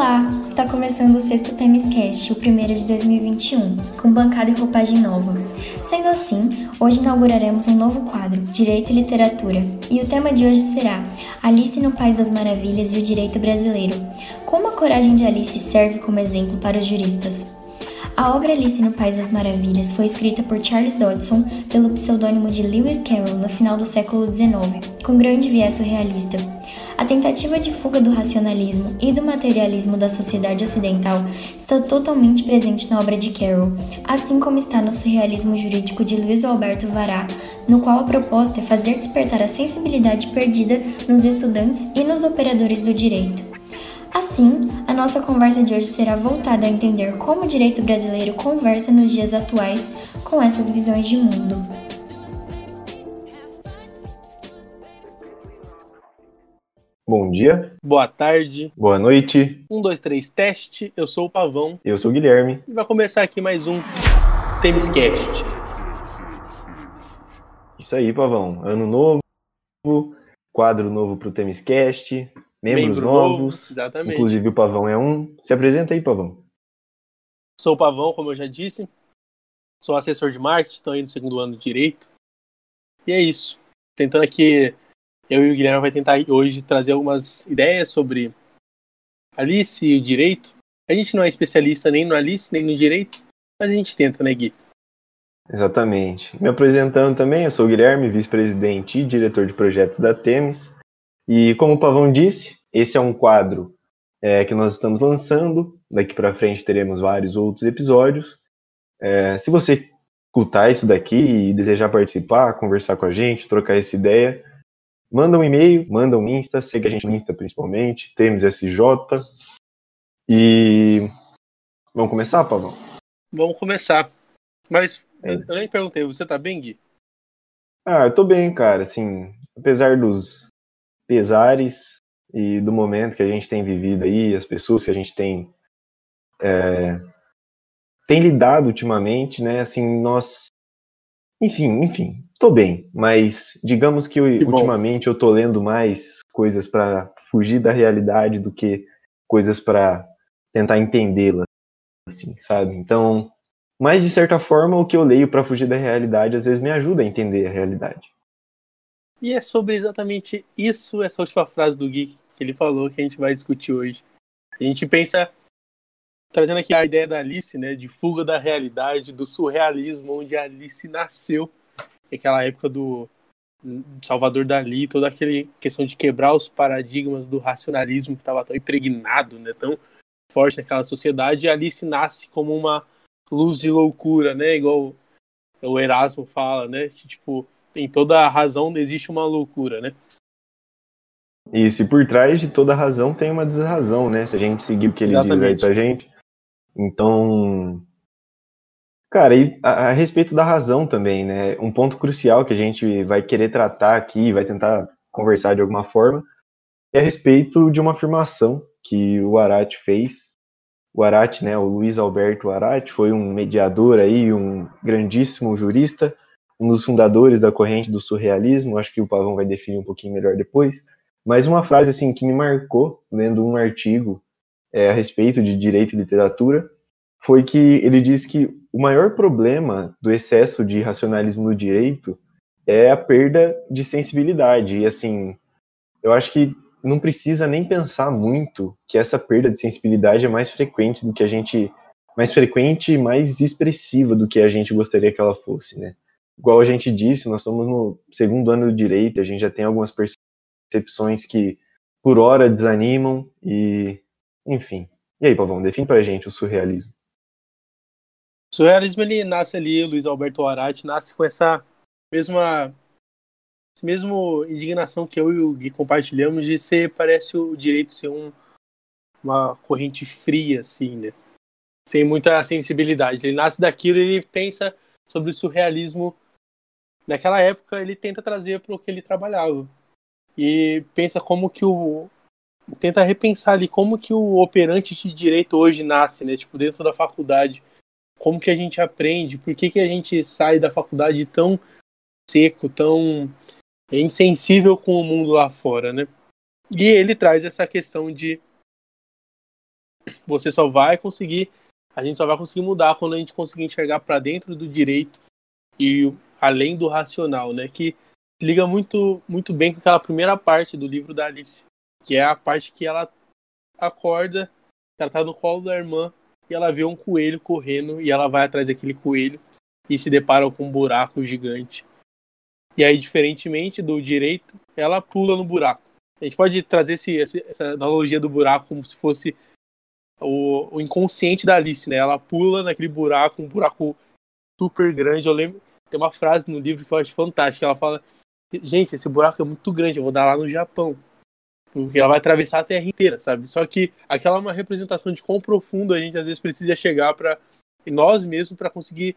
Olá! Está começando o sexto Temescast, o primeiro de 2021, com bancada e roupagem nova. Sendo assim, hoje inauguraremos um novo quadro, Direito e Literatura, e o tema de hoje será Alice no País das Maravilhas e o Direito Brasileiro. Como a coragem de Alice serve como exemplo para os juristas? A obra Alice no País das Maravilhas foi escrita por Charles Dodson pelo pseudônimo de Lewis Carroll no final do século XIX, com grande viés surrealista. A tentativa de fuga do racionalismo e do materialismo da sociedade ocidental está totalmente presente na obra de Carroll, assim como está no surrealismo jurídico de Luiz Alberto Vará, no qual a proposta é fazer despertar a sensibilidade perdida nos estudantes e nos operadores do direito. Assim, a nossa conversa de hoje será voltada a entender como o direito brasileiro conversa nos dias atuais com essas visões de mundo. Bom dia. Boa tarde. Boa noite. Um, dois, três, teste. Eu sou o Pavão. Eu sou o Guilherme. E vai começar aqui mais um Temescast. Isso aí, Pavão. Ano novo, quadro novo pro Temescast, membros Membro novos. novo, exatamente. Inclusive o Pavão é um. Se apresenta aí, Pavão. Sou o Pavão, como eu já disse. Sou assessor de marketing, estou aí no segundo ano de Direito. E é isso. Tentando aqui, eu e o Guilherme vai tentar hoje trazer algumas ideias sobre Alice e o Direito. A gente não é especialista nem no Alice, nem no Direito, mas a gente tenta, né, Gui? Exatamente. Me apresentando também, eu sou o Guilherme, vice-presidente e diretor de projetos da Temes. E como o Pavão disse, esse é um quadro é, que nós estamos lançando. Daqui para frente teremos vários outros episódios. É, se você escutar isso daqui e desejar participar, conversar com a gente, trocar essa ideia, manda um e-mail, manda um Insta, segue a gente no Insta principalmente, Temes SJ. E vamos começar, Pavão? Vamos começar. Mas É. eu nem perguntei, você tá bem, Gui? Ah, eu tô bem, cara. Assim, apesar dos pesares e do momento que a gente tem vivido aí, as pessoas que a gente tem é, tem lidado ultimamente, né? Assim, nós, enfim, enfim, tô bem. Mas digamos que, eu- Que ultimamente eu tô lendo mais coisas pra fugir da realidade do que coisas pra tentar entendê-la, assim, sabe? Então, mas de certa forma o que eu leio pra fugir da realidade às vezes me ajuda a entender a realidade. E é sobre exatamente isso, essa última frase do Gui que ele falou que a gente vai discutir hoje. A gente pensa, trazendo aqui a ideia da Alice, né, de fuga da realidade, do surrealismo, onde a Alice nasceu, aquela época do Salvador Dali, toda aquela questão de quebrar os paradigmas do racionalismo que estava tão impregnado, né, tão forte naquela sociedade, e a Alice nasce como uma luz de loucura, né, igual o Erasmo fala, né, que tipo em toda razão existe uma loucura, né? Isso, e por trás de toda razão tem uma desrazão, né? Se a gente seguir o que ele diz aí Exatamente. pra gente. Então, cara, e a, a respeito da razão também, né? Um ponto crucial que a gente vai querer tratar aqui, vai tentar conversar de alguma forma, é a respeito de uma afirmação que o Arati fez. O Arati, né, o Luiz Alberto Arati, foi um mediador aí, um grandíssimo jurista, um dos fundadores da corrente do surrealismo, acho que o Pavão vai definir um pouquinho melhor depois, mas uma frase assim que me marcou lendo um artigo é, a respeito de direito e literatura foi que ele disse que o maior problema do excesso de racionalismo no direito é a perda de sensibilidade e assim eu acho que não precisa nem pensar muito que essa perda de sensibilidade é mais frequente do que a gente mais frequente e mais expressiva do que a gente gostaria que ela fosse, né? Igual a gente disse, nós estamos no segundo ano do direito, a gente já tem algumas percepções que por hora desanimam e enfim. E aí, Pavão, define pra gente o surrealismo. O surrealismo ele nasce ali, Luiz Alberto Arati nasce com essa mesma essa mesmo indignação que eu e o Gui compartilhamos de ser parece o direito ser um, uma corrente fria assim, né? Sem muita sensibilidade. Ele nasce daquilo, ele pensa sobre o surrealismo naquela época, ele tenta trazer para o que ele trabalhava. E pensa como que o tenta repensar ali como que o operante de direito hoje nasce, né? Tipo, dentro da faculdade. Como que a gente aprende? Por que, que a gente sai da faculdade tão seco, tão insensível com o mundo lá fora, né? E ele traz essa questão de você só vai conseguir, a gente só vai conseguir mudar quando a gente conseguir enxergar para dentro do direito e além do racional, né? Que liga muito, muito bem com aquela primeira parte do livro da Alice, que é a parte que ela acorda, ela tá no colo da irmã e ela vê um coelho correndo e ela vai atrás daquele coelho e se depara com um buraco gigante. E aí, diferentemente do direito, ela pula no buraco. A gente pode trazer esse, essa analogia do buraco como se fosse o, o, inconsciente da Alice, né? Ela pula naquele buraco, um buraco super grande. Eu lembro, tem uma frase no livro que eu acho fantástica. Ela fala: Gente, esse buraco é muito grande, eu vou dar lá no Japão. Porque ela vai atravessar a Terra inteira, sabe? Só que aquela é uma representação de quão profundo a gente às vezes precisa chegar para nós mesmos para conseguir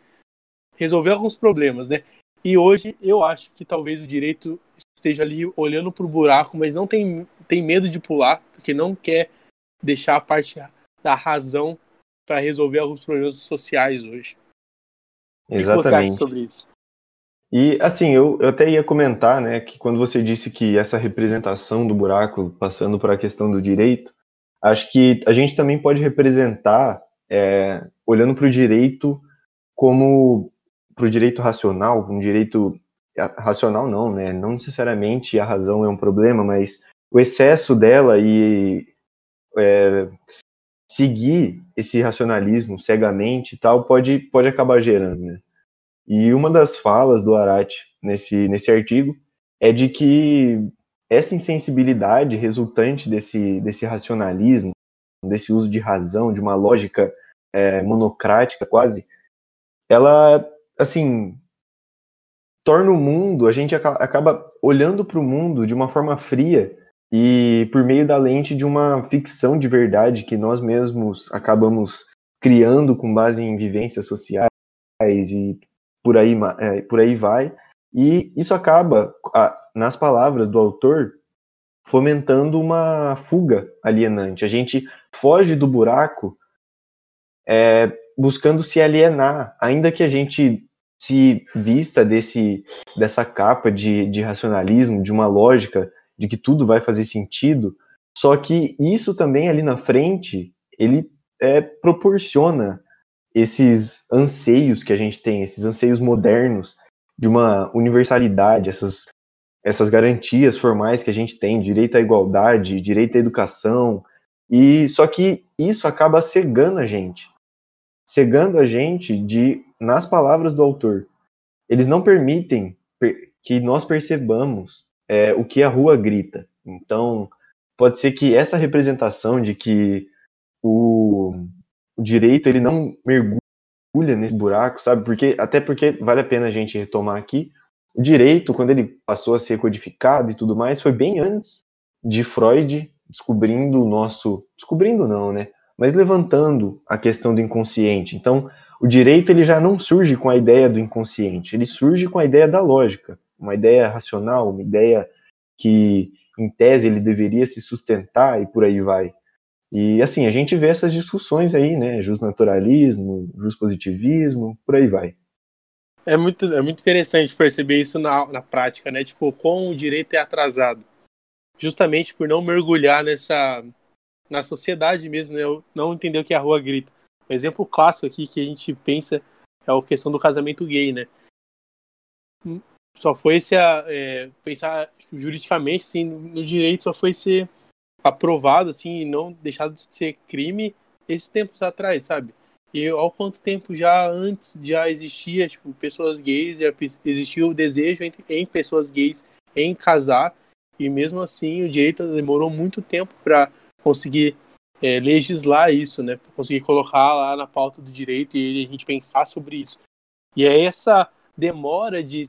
resolver alguns problemas, né? E hoje eu acho que talvez o direito esteja ali olhando para o buraco, mas não tem, tem medo de pular, porque não quer deixar a parte da razão para resolver alguns problemas sociais hoje. Exatamente. O que você acha sobre isso? E assim, eu, eu até ia comentar, né, que quando você disse que essa representação do buraco, passando para a questão do direito, acho que a gente também pode representar, é, olhando para o direito como para o direito racional, um direito racional não, né, não necessariamente a razão é um problema, mas o excesso dela e é, seguir esse racionalismo cegamente e tal pode, pode acabar gerando, né. E uma das falas do Arati nesse, nesse artigo é de que essa insensibilidade resultante desse, desse racionalismo, desse uso de razão, de uma lógica é, monocrática quase, ela, assim, torna o mundo, a gente acaba olhando para o mundo de uma forma fria e por meio da lente de uma ficção de verdade que nós mesmos acabamos criando com base em vivências sociais e por aí, é, por aí vai. E isso acaba, nas palavras do autor, fomentando uma fuga alienante. A gente foge do buraco é, buscando se alienar, ainda que a gente se vista desse, dessa capa de, de racionalismo, de uma lógica, de que tudo vai fazer sentido, só que isso também ali na frente, ele é, proporciona esses anseios que a gente tem, esses anseios modernos de uma universalidade, essas, essas garantias formais que a gente tem, direito à igualdade, direito à educação, e só que isso acaba cegando a gente, cegando a gente de, nas palavras do autor, eles não permitem que nós percebamos é, o que a rua grita. Então, pode ser que essa representação de que o, o direito ele não mergulha nesse buraco, sabe? Porque até porque vale a pena a gente retomar aqui. O direito, quando ele passou a ser codificado e tudo mais, foi bem antes de Freud descobrindo o nosso, descobrindo não, né? Mas levantando a questão do inconsciente. Então, o direito ele já não surge com a ideia do inconsciente, ele surge com a ideia da lógica, uma ideia racional, uma ideia que em tese ele deveria se sustentar e por aí vai. E assim, a gente vê essas discussões aí, né? Justnaturalismo, positivismo, por aí vai. É muito, é muito interessante perceber isso na, na prática, né? Tipo, como o direito é atrasado. Justamente por não mergulhar nessa. na sociedade mesmo, né? Não entender o que a rua grita. Um exemplo clássico aqui que a gente pensa é a questão do casamento gay, né? Só foi se é, pensar juridicamente, assim, no direito só foi ser aprovado, assim, e não deixado de ser crime esses tempos atrás, sabe? E ao quanto tempo já antes já existia, tipo, pessoas gays, já existia o desejo em, pessoas gays em casar, e mesmo assim o direito demorou muito tempo para conseguir é, legislar isso, né? Pra conseguir colocar lá na pauta do direito e a gente pensar sobre isso. E é essa demora de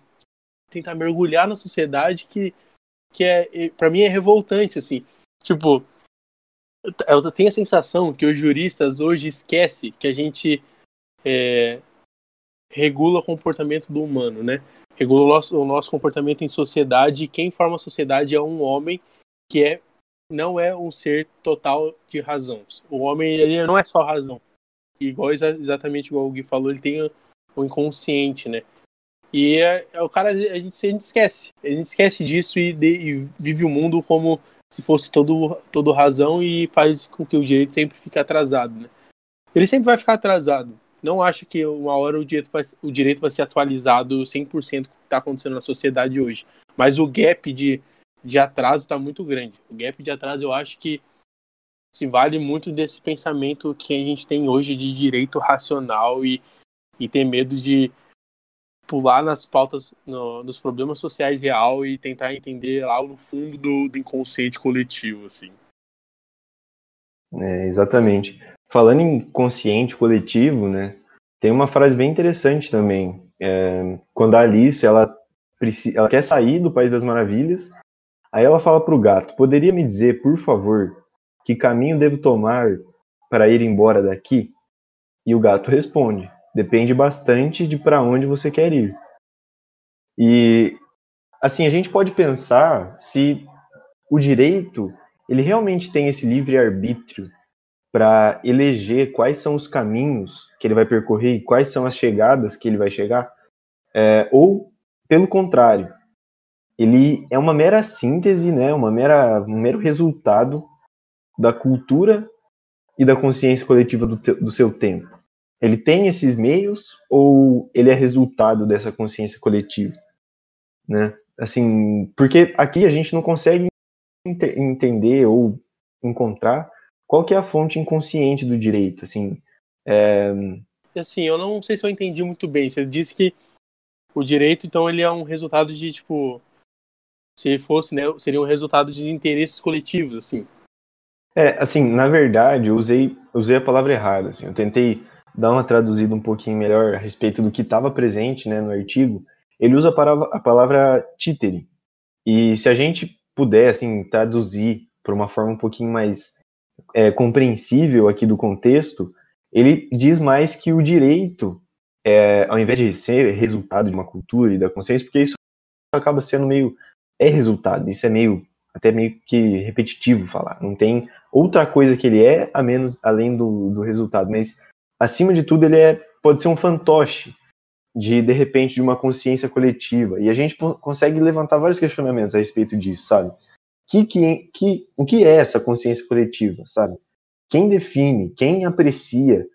tentar mergulhar na sociedade que, que é, para mim é revoltante, assim. Tipo, eu tenho a sensação que os juristas hoje esquecem que a gente é, regula o comportamento do humano, né? Regula o nosso, o nosso comportamento em sociedade e quem forma a sociedade é um homem que é não é um ser total de razão. O homem ele não é só razão. Igual exatamente igual o Gui falou, ele tem o inconsciente, né? E é, é o cara a gente, a gente esquece, a gente esquece disso e, de, e vive o mundo como se fosse todo, todo razão e faz com que o direito sempre fique atrasado, né? Ele sempre vai ficar atrasado. Não acho que uma hora o direito vai, o direito vai ser atualizado 100% com o que está acontecendo na sociedade hoje. Mas o gap de, de atraso está muito grande. O gap de atraso eu acho que se vale muito desse pensamento que a gente tem hoje de direito racional e, e ter medo de pular nas pautas, no, nos problemas sociais real e tentar entender lá no fundo do, do inconsciente coletivo, assim. É, exatamente. Falando em consciente coletivo, né, tem uma frase bem interessante também. É, quando a Alice, ela, ela quer sair do País das Maravilhas, aí ela fala para o gato, poderia me dizer, por favor, que caminho devo tomar para ir embora daqui? E o gato responde: depende bastante de para onde você quer ir. E assim, a gente pode pensar se o direito, ele realmente tem esse livre arbítrio para eleger quais são os caminhos que ele vai percorrer e quais são as chegadas que ele vai chegar, é, ou pelo contrário, ele é uma mera síntese, né, uma mera, um mero resultado da cultura e da consciência coletiva do, te, do seu tempo? Ele tem esses meios ou ele é resultado dessa consciência coletiva? Né? Assim, porque aqui a gente não consegue entender ou encontrar qual que é a fonte inconsciente do direito, assim. É... Assim, eu não sei se eu entendi muito bem. Você disse que o direito, então, ele é um resultado de, tipo, se fosse, né, seria um resultado de interesses coletivos, assim. É, assim, na verdade, eu usei, usei a palavra errada, assim, eu tentei dar uma traduzida um pouquinho melhor a respeito do que estava presente, né, no artigo, ele usa a palavra, a palavra títere, e se a gente puder, assim, traduzir por uma forma um pouquinho mais é, compreensível aqui do contexto, ele diz mais que o direito, é, ao invés de ser resultado de uma cultura e da consciência, porque isso acaba sendo meio, é resultado, isso é meio até meio que repetitivo falar. Não tem outra coisa que ele é, a menos além do, do resultado. Mas, acima de tudo, ele é, pode ser um fantoche de, de repente, de uma consciência coletiva. E a gente consegue levantar vários questionamentos a respeito disso, sabe? Que, que, que, o que é essa consciência coletiva, sabe? Quem define, quem aprecia,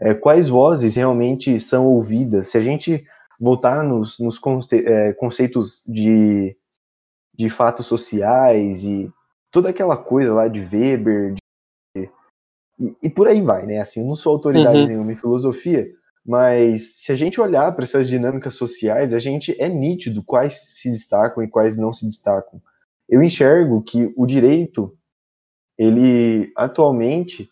é, quais vozes realmente são ouvidas? Se a gente voltar nos, nos conce, é, conceitos de de fatos sociais e toda aquela coisa lá de Weber e, e, por aí vai, né? Assim, eu não sou autoridade uhum. nenhuma em filosofia, mas se a gente olhar para essas dinâmicas sociais, a gente é nítido quais se destacam e quais não se destacam. Eu enxergo que o direito, ele atualmente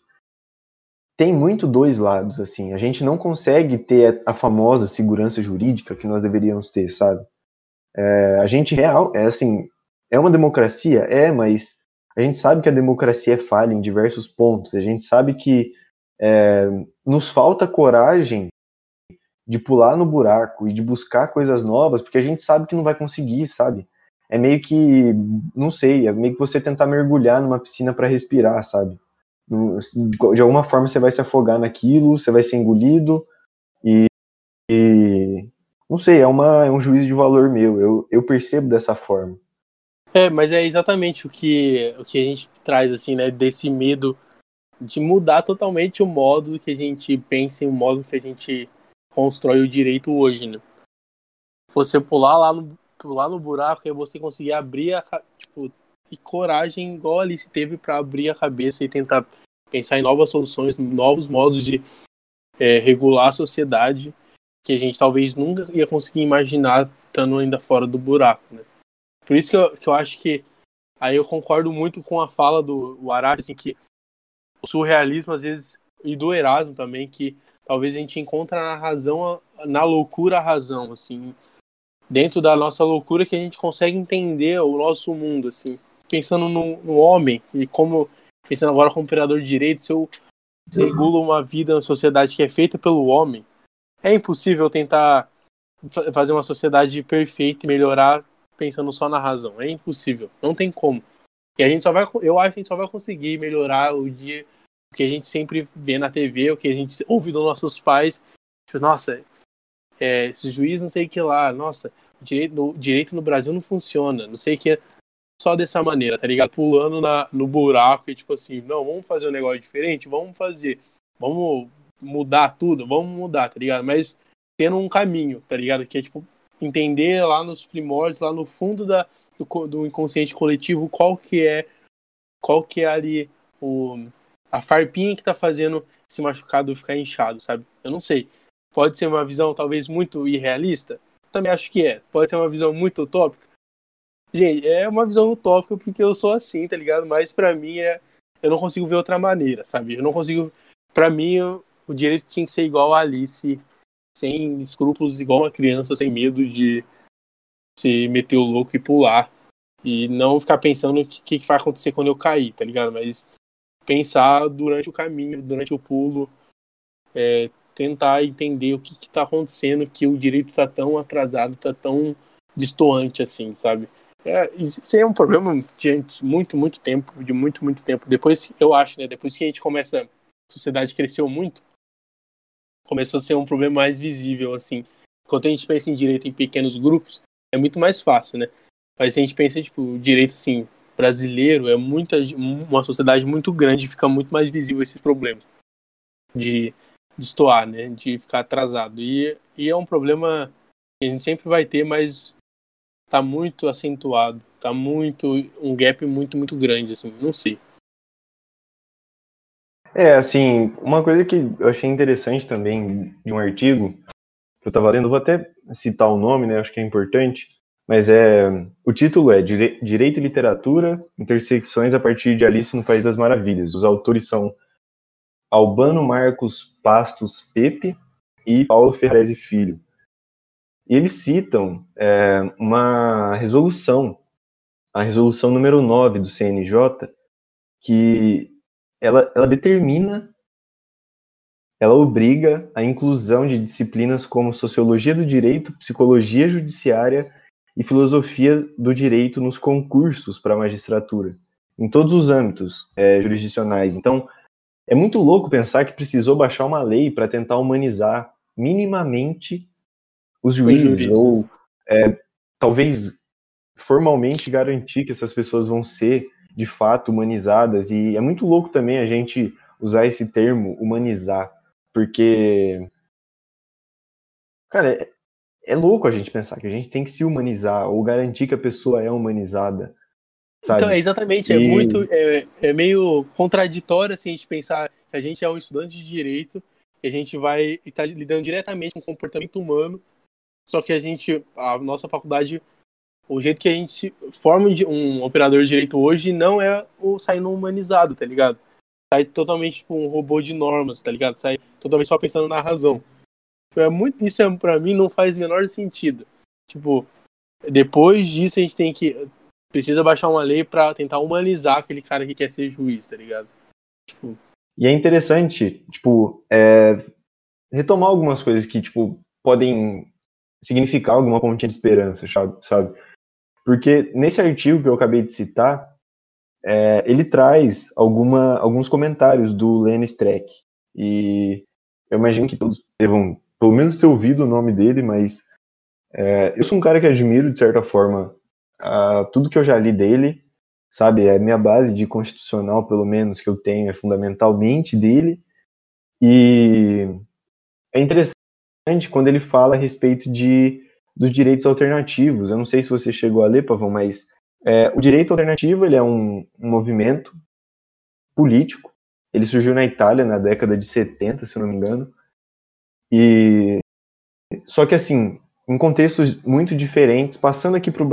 tem muito dois lados, assim. A gente não consegue ter a famosa segurança jurídica que nós deveríamos ter, sabe? É, a gente real, é assim, é uma democracia? É, mas a gente sabe que a democracia é falha em diversos pontos. A gente sabe que é, nos falta coragem de pular no buraco e de buscar coisas novas, porque a gente sabe que não vai conseguir, sabe? É meio que, não sei, é meio que você tentar mergulhar numa piscina para respirar, sabe? De alguma forma você vai se afogar naquilo, você vai ser engolido e, e não sei, é, uma, é um juízo de valor meu, eu, eu percebo dessa forma. É, mas é exatamente o que, o que a gente traz, assim, né? Desse medo de mudar totalmente o modo que a gente pensa e o modo que a gente constrói o direito hoje, né? Você pular lá no, pular no buraco e você conseguir abrir a, tipo, e coragem igual a Alice teve para abrir a cabeça e tentar pensar em novas soluções, novos modos de é, regular a sociedade que a gente talvez nunca ia conseguir imaginar estando ainda fora do buraco, né? Por isso que eu, que eu acho que aí eu concordo muito com a fala do Arari, assim, que o surrealismo às vezes e do Erasmo também, que talvez a gente encontra na razão, na loucura a razão, assim, dentro da nossa loucura que a gente consegue entender o nosso mundo, assim, pensando no, no homem e como pensando agora como operador de direito, se eu regulo uma vida na sociedade que é feita pelo homem, é impossível tentar fazer uma sociedade perfeita e melhorar pensando só na razão. É impossível. Não tem como. E a gente só vai, eu acho que a gente só vai conseguir melhorar o dia que a gente sempre vê na TV, o que a gente ouve dos nossos pais. Tipo, nossa, é, esse juiz não sei o que lá, nossa, direito no, direito no Brasil não funciona, não sei o que. só dessa maneira, tá ligado? Pulando na, no buraco e tipo assim, não, vamos fazer um negócio diferente, vamos fazer, vamos mudar tudo, vamos mudar, tá ligado? Mas tendo um caminho, tá ligado? Que é tipo entender lá nos primórdios, lá no fundo da, do, do inconsciente coletivo, qual que é qual que é ali o, a farpinha que tá fazendo esse machucado ficar inchado, sabe? Eu não sei. Pode ser uma visão talvez muito irrealista? Também acho que é. Pode ser uma visão muito utópica? Gente, é uma visão utópica porque eu sou assim, tá ligado? Mas para mim é eu não consigo ver outra maneira, sabe? Eu não consigo para mim o direito tinha que ser igual a Alice, sem escrúpulos, igual uma criança, sem medo de se meter o louco e pular. E não ficar pensando o que, que vai acontecer quando eu cair, tá ligado? Mas pensar durante o caminho, durante o pulo, é, tentar entender o que está acontecendo, que o direito está tão atrasado, está tão distoante assim, sabe? É, isso é um problema de muito, muito tempo, de muito, muito tempo. Depois, eu acho, né? Depois que a gente começa, a sociedade cresceu muito, começou a ser um problema mais visível, assim. Quando a gente pensa em direito em pequenos grupos, é muito mais fácil, né? Mas se a gente pensa, tipo, direito, assim, brasileiro, é muita, uma sociedade muito grande, fica muito mais visível esses problemas de destoar, né? De ficar atrasado. E, e é um problema que a gente sempre vai ter, mas tá muito acentuado. Tá muito, um gap muito, muito grande, assim, não sei. É, assim, uma coisa que eu achei interessante também de um artigo que eu estava lendo, vou até citar o nome, né? Acho que é importante, mas é o título é Direito e Literatura: Intersecções a partir de Alice no País das Maravilhas. Os autores são Albano Marcos Pastos Pepe e Paulo Ferrez Filho. E eles citam é, uma resolução, a resolução número 9 do CNJ, que ela, ela determina, ela obriga a inclusão de disciplinas como sociologia do direito, psicologia judiciária e filosofia do direito nos concursos para a magistratura, em todos os âmbitos é, jurisdicionais. Então, é muito louco pensar que precisou baixar uma lei para tentar humanizar minimamente os juízes, os ou é, talvez formalmente garantir que essas pessoas vão ser de fato humanizadas. E é muito louco também a gente usar esse termo humanizar, porque. Cara, é, é louco a gente pensar que a gente tem que se humanizar ou garantir que a pessoa é humanizada. Sabe? Então, é exatamente, é e... é muito. É, é meio contraditório assim, a gente pensar que a gente é um estudante de direito e a gente vai estar tá lidando diretamente com o comportamento humano, só que a gente, a nossa faculdade o jeito que a gente forma um operador de direito hoje não é o saindo humanizado, tá ligado? Sai totalmente tipo um robô de normas, tá ligado? Sai totalmente só pensando na razão. É muito, isso é, pra mim não faz o menor sentido. Tipo, depois disso a gente tem que. Precisa baixar uma lei para tentar humanizar aquele cara que quer ser juiz, tá ligado? Tipo... E é interessante, tipo, é, retomar algumas coisas que, tipo, podem significar alguma pontinha de esperança, sabe? Porque nesse artigo que eu acabei de citar, é, ele traz alguma, alguns comentários do Lenny Streck. E eu imagino que todos devam, pelo menos, ter ouvido o nome dele, mas é, eu sou um cara que admiro, de certa forma, a, tudo que eu já li dele, sabe? É a minha base de constitucional, pelo menos, que eu tenho, é fundamentalmente dele. E é interessante quando ele fala a respeito de dos direitos alternativos. Eu não sei se você chegou a ler, Pavão, mas é, o direito alternativo ele é um, um, movimento político. Ele surgiu na Itália na década de 70, se não me engano. E só que assim, em contextos muito diferentes, passando aqui para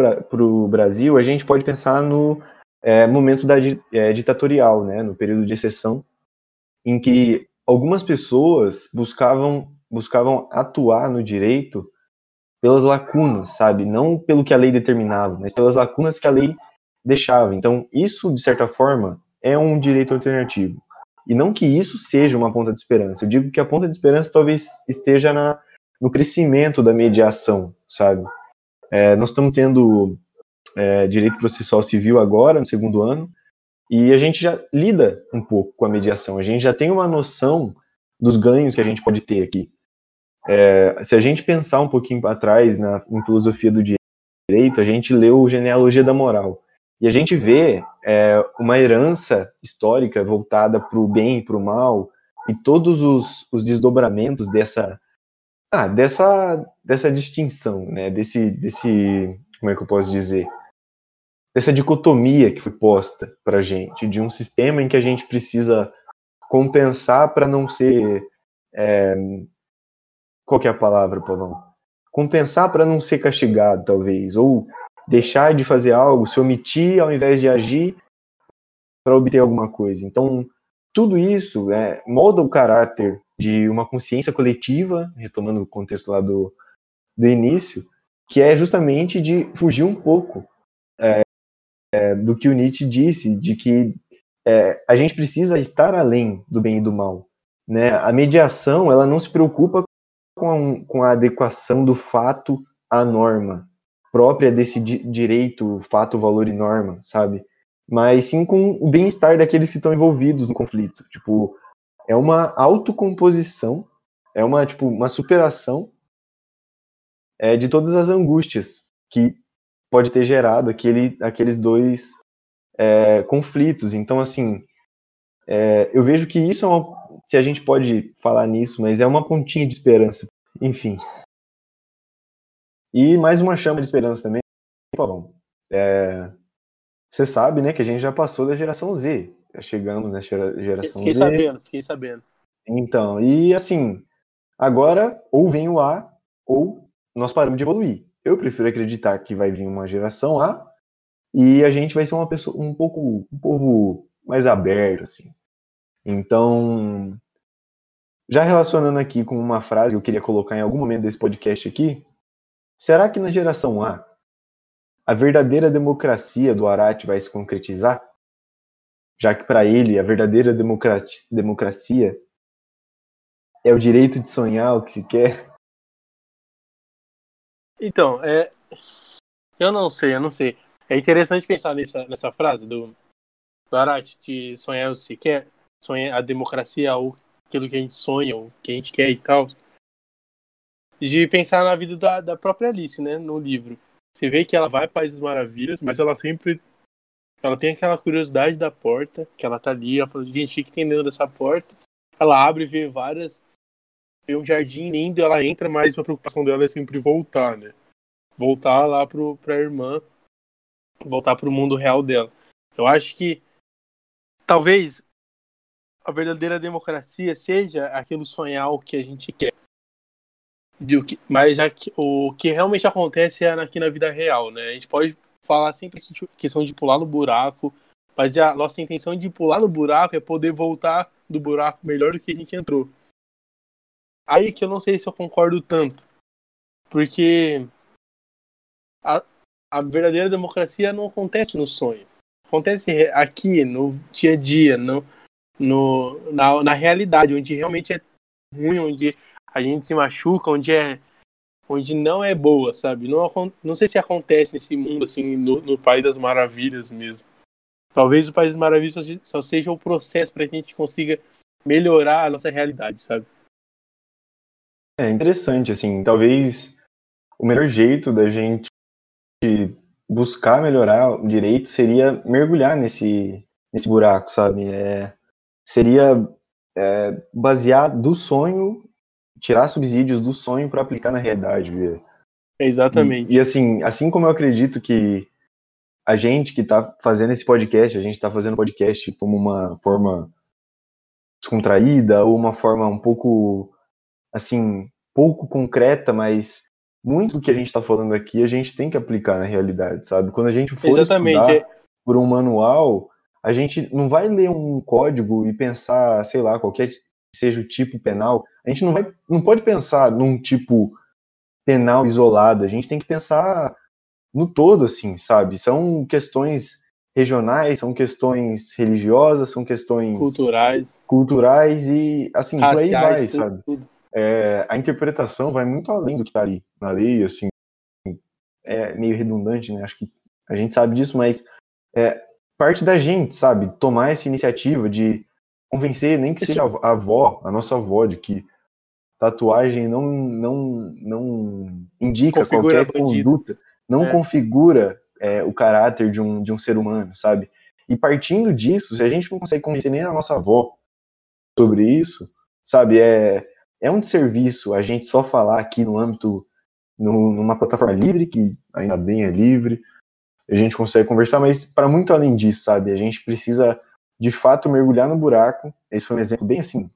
o Brasil, a gente pode pensar no é, momento da é, ditatorial, né, no período de exceção, em que algumas pessoas buscavam buscavam atuar no direito pelas lacunas, sabe? Não pelo que a lei determinava, mas pelas lacunas que a lei deixava. Então, isso, de certa forma, é um direito alternativo. E não que isso seja uma ponta de esperança. Eu digo que a ponta de esperança talvez esteja na, no crescimento da mediação, sabe? É, nós estamos tendo é, direito processual civil agora, no segundo ano, e a gente já lida um pouco com a mediação. A gente já tem uma noção dos ganhos que a gente pode ter aqui. É, se a gente pensar um pouquinho para trás na em filosofia do direito, a gente leu Genealogia da Moral. E a gente vê é, uma herança histórica voltada para o bem e para o mal, e todos os, os desdobramentos dessa, ah, dessa, dessa distinção, né? desse, desse, como é que eu posso dizer? Dessa dicotomia que foi posta para a gente, de um sistema em que a gente precisa compensar para não ser. É, qual é a palavra, Pavão? Compensar para não ser castigado, talvez, ou deixar de fazer algo, se omitir ao invés de agir para obter alguma coisa. Então, tudo isso é, molda o caráter de uma consciência coletiva, retomando o contexto lá do, do início, que é justamente de fugir um pouco é, é, do que o Nietzsche disse, de que é, a gente precisa estar além do bem e do mal. Né? A mediação ela não se preocupa com a, com a adequação do fato à norma própria desse di direito, fato, valor e norma, sabe? Mas sim com o bem-estar daqueles que estão envolvidos no conflito. Tipo, é uma autocomposição, é uma, tipo, uma superação é, de todas as angústias que pode ter gerado aquele, aqueles dois é, conflitos. Então, assim, é, eu vejo que isso é uma. Se a gente pode falar nisso, mas é uma pontinha de esperança. Enfim. E mais uma chama de esperança também, Paulão. É, você sabe, né, que a gente já passou da geração Z. Já chegamos na geração fiquei Z. Fiquei sabendo, fiquei sabendo. Então, e assim, agora ou vem o A ou nós paramos de evoluir. Eu prefiro acreditar que vai vir uma geração A e a gente vai ser uma pessoa um pouco um povo mais aberto assim. Então, já relacionando aqui com uma frase que eu queria colocar em algum momento desse podcast aqui, será que na geração A a verdadeira democracia do Arate vai se concretizar? Já que para ele a verdadeira democracia é o direito de sonhar o que se quer? Então, é, eu não sei, eu não sei. É interessante pensar nessa, nessa frase do, do de sonhar o que se quer, sonhar a democracia ou aquilo que a gente sonha, ou que a gente quer e tal. De pensar na vida da, da própria Alice, né, no livro. Você vê que ela vai para Países Maravilhas, mas ela sempre ela tem aquela curiosidade da porta, que ela tá ali, ela fala, gente, o que tem dentro dessa porta? Ela abre e vê várias. Vê um jardim lindo, ela entra, mas a preocupação dela é sempre voltar, né? Voltar lá pro, pra irmã voltar para o mundo real dela. Eu acho que talvez a verdadeira democracia seja aquilo sonhar o que a gente quer. Que, mas que, o que realmente acontece é aqui na vida real, né? A gente pode falar sempre que questão de pular no buraco, mas a nossa intenção de pular no buraco é poder voltar do buraco melhor do que a gente entrou. Aí que eu não sei se eu concordo tanto. Porque a, a verdadeira democracia não acontece no sonho. Acontece aqui, no dia a dia, no, no, na, na realidade, onde realmente é ruim, onde a gente se machuca, onde é onde não é boa, sabe? Não, não sei se acontece nesse mundo, assim, no, no País das Maravilhas mesmo. Talvez o País das Maravilhas só, só seja o processo para que a gente consiga melhorar a nossa realidade, sabe? É interessante, assim, talvez o melhor jeito da gente buscar melhorar o direito seria mergulhar nesse, nesse buraco, sabe? É, seria é, basear do sonho, tirar subsídios do sonho para aplicar na realidade, ver. Exatamente. E, e, assim, assim como eu acredito que a gente que está fazendo esse podcast, a gente está fazendo podcast como uma forma descontraída ou uma forma um pouco assim pouco concreta, mas muito do que a gente está falando aqui a gente tem que aplicar na realidade, sabe? Quando a gente for Exatamente. estudar é. por um manual, a gente não vai ler um código e pensar, sei lá, qualquer seja o tipo penal. A gente não vai, não pode pensar num tipo penal isolado. A gente tem que pensar no todo, assim, sabe? São questões regionais, são questões religiosas, são questões culturais, culturais e assim Raciais, por aí vai, tudo, sabe? Tudo é, a interpretação vai muito além do que está ali na lei, assim, é meio redundante, né? Acho que a gente sabe disso, mas é parte da gente, sabe? Tomar essa iniciativa de convencer, nem que seja a avó, a nossa avó, de que tatuagem não, não, não indica configura qualquer conduta, não é. configura é, o caráter de um, de um ser humano, sabe? E partindo disso, se a gente não consegue convencer nem a nossa avó sobre isso, sabe, é, é um desserviço a gente só falar aqui no âmbito, no, numa plataforma livre, que ainda bem é livre, a gente consegue conversar, mas para muito além disso, sabe, a gente precisa de fato mergulhar no buraco. Esse foi um exemplo bem assim,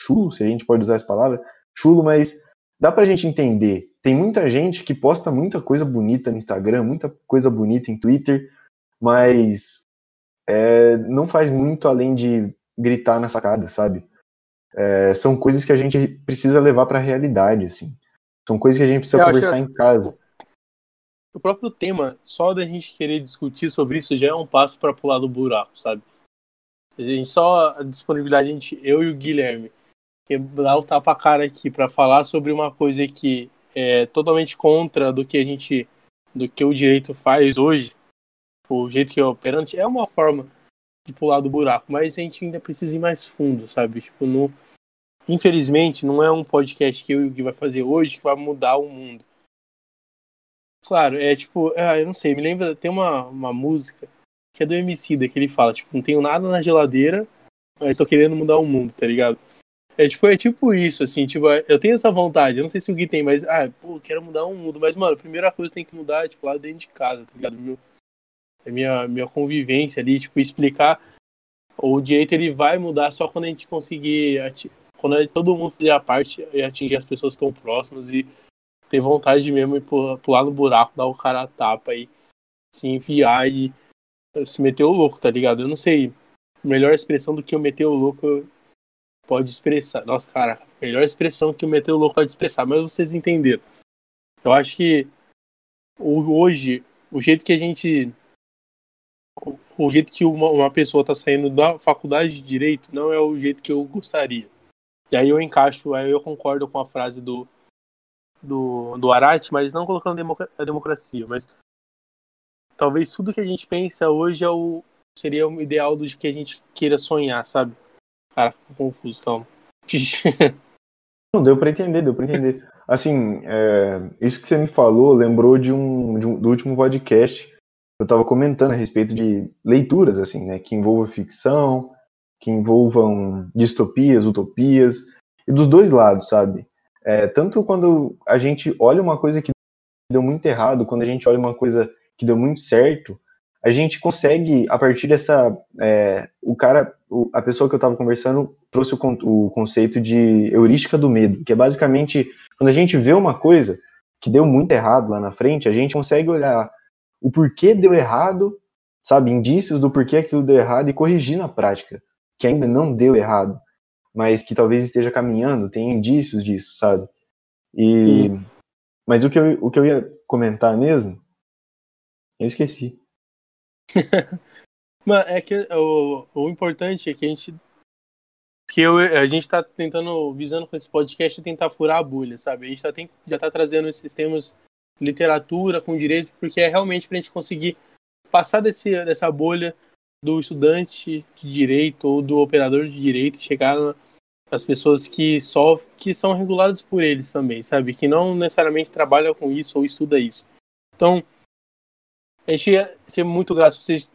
chulo, se a gente pode usar essa palavra, chulo, mas dá pra gente entender. Tem muita gente que posta muita coisa bonita no Instagram, muita coisa bonita em Twitter, mas é, não faz muito além de gritar na sacada, sabe? É, são coisas que a gente precisa levar para a realidade, assim. São coisas que a gente precisa Eu conversar em casa. O próprio tema, só da gente querer discutir sobre isso já é um passo para pular do buraco, sabe? A gente só a disponibilidade, a gente, eu e o Guilherme, que dá o tapa cara aqui para falar sobre uma coisa que é totalmente contra do que a gente, do que o direito faz hoje, o jeito que é operante, é uma forma de pular do buraco, mas a gente ainda precisa ir mais fundo, sabe? Tipo, no, infelizmente, não é um podcast que eu e o Gui vai fazer hoje que vai mudar o mundo. Claro, é tipo, é, eu não sei, me lembra, tem uma, uma música que é do MC que ele fala, tipo, não tenho nada na geladeira, mas tô querendo mudar o mundo, tá ligado? É tipo, é tipo isso, assim, tipo, eu tenho essa vontade, eu não sei se o Gui tem, mas, ah, pô, quero mudar o mundo, mas, mano, a primeira coisa que tem que mudar é, tipo, lá dentro de casa, tá ligado? Meu, é minha, minha convivência ali, tipo, explicar o direito ele vai mudar só quando a gente conseguir, quando todo mundo fizer a parte e atingir as pessoas que estão próximas e ter vontade mesmo de pular no buraco, dar o cara a tapa e se enfiar e se meter o louco, tá ligado? Eu não sei, melhor expressão do que eu meter o louco pode expressar. Nossa, cara, melhor expressão que o meter o louco pode expressar, mas vocês entenderam. Eu acho que hoje, o jeito que a gente. O jeito que uma, uma pessoa está saindo da faculdade de direito não é o jeito que eu gostaria. E aí eu encaixo, aí eu concordo com a frase do, do, do Arate, mas não colocando a democracia, mas talvez tudo que a gente pensa hoje é o, seria o ideal do que a gente queira sonhar, sabe? Cara, confuso, calma. Não, deu para entender, deu para entender. Assim, é, isso que você me falou lembrou de um, de um, do último podcast. Eu estava comentando a respeito de leituras, assim, né, que envolvam ficção, que envolvam distopias, utopias, e dos dois lados, sabe? É, tanto quando a gente olha uma coisa que deu muito errado, quando a gente olha uma coisa que deu muito certo, a gente consegue, a partir dessa. É, o cara, o, a pessoa que eu estava conversando trouxe o, o, conceito de heurística do medo, que é basicamente quando a gente vê uma coisa que deu muito errado lá na frente, a gente consegue olhar o porquê deu errado, sabe, indícios do porquê aquilo deu errado e corrigir na prática, que ainda não deu errado, mas que talvez esteja caminhando, tem indícios disso, sabe? E, mas o que, eu, o que eu ia comentar mesmo, eu esqueci. Mano, é que o, o importante é que a gente. Que eu, a gente tá tentando, visando com esse podcast, tentar furar a bolha, sabe? A gente tá, tem, já tá trazendo esses temas literatura com direito, porque é realmente pra gente conseguir passar desse, dessa bolha do estudante de direito ou do operador de direito chegar nas pessoas que só que são reguladas por eles também, sabe? Que não necessariamente trabalham com isso ou estuda isso. Então, a gente ia ser muito grato vocês.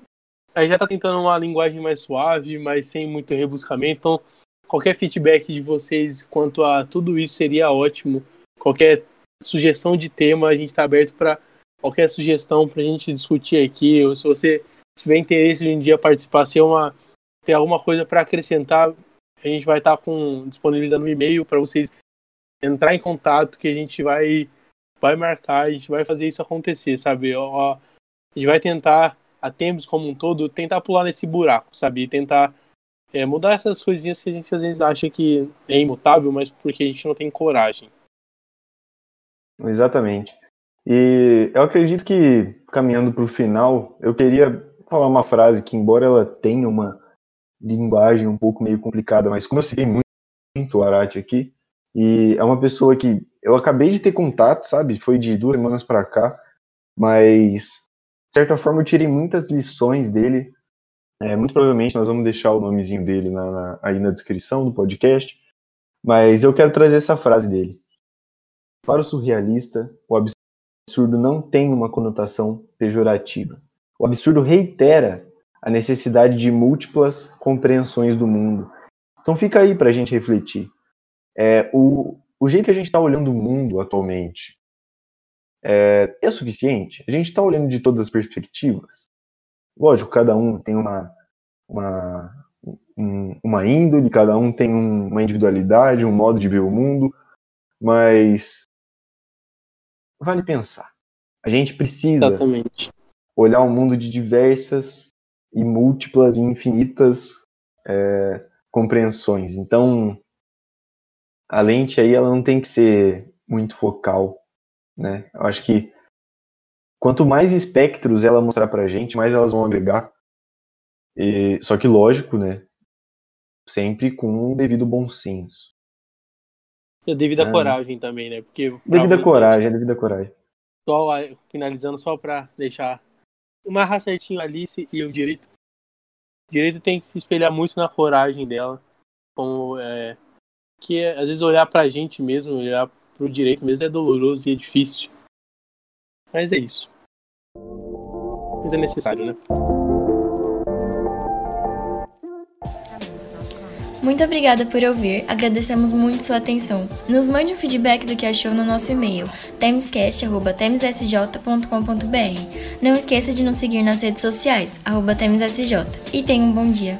A gente já tá tentando uma linguagem mais suave, mas sem muito rebuscamento. Então, qualquer feedback de vocês quanto a tudo isso seria ótimo. Qualquer sugestão de tema, a gente está aberto para qualquer sugestão para a gente discutir aqui. Ou se você tiver interesse em um dia participar, se uma, ter alguma coisa para acrescentar, a gente vai estar tá com disponibilidade no e-mail para vocês entrar em contato, que a gente vai vai marcar, a gente vai fazer isso acontecer, sabe? Ó, a gente vai tentar, a tempos como um todo, tentar pular nesse buraco, sabe? E tentar é, mudar essas coisinhas que a gente às vezes acha que é imutável, mas porque a gente não tem coragem. Exatamente. E eu acredito que, caminhando para o final, eu queria falar uma frase que, embora ela tenha uma linguagem um pouco meio complicada, mas como eu sei muito, muito o Arati aqui, e é uma pessoa que eu acabei de ter contato, sabe? Foi de duas semanas para cá, mas de certa forma, eu tirei muitas lições dele. É, muito provavelmente nós vamos deixar o nomezinho dele na, na, aí na descrição do podcast. Mas eu quero trazer essa frase dele. Para o surrealista, o absurdo não tem uma conotação pejorativa. O absurdo reitera a necessidade de múltiplas compreensões do mundo. Então fica aí para a gente refletir. É, o, o jeito que a gente está olhando o mundo atualmente é, é suficiente? A gente está olhando de todas as perspectivas? Lógico, cada um tem uma, uma, um, uma índole, cada um tem um, uma individualidade, um modo de ver o mundo, mas vale pensar. A gente precisa Exatamente. Olhar o mundo de diversas e múltiplas e infinitas é, compreensões. Então, a lente aí ela não tem que ser muito focal, né? Eu acho que quanto mais espectros ela mostrar pra gente, mais elas vão agregar. E, só que lógico, né? Sempre com o devido bom senso. E a devida é. coragem também, né? Porque devida coragem, a devida coragem. Só finalizando só para deixar uma certinho a Alice e o direito. O direito tem que se espelhar muito na coragem dela, como é, que é, às vezes olhar pra gente mesmo, olhar pro direito mesmo é doloroso e é difícil. Mas é isso. Mas é necessário, né? Muito obrigada por ouvir, agradecemos muito sua atenção. Nos mande um feedback do que achou no nosso e-mail, temescast.temessj.com.br. Não esqueça de nos seguir nas redes sociais, arroba. E tenha um bom dia.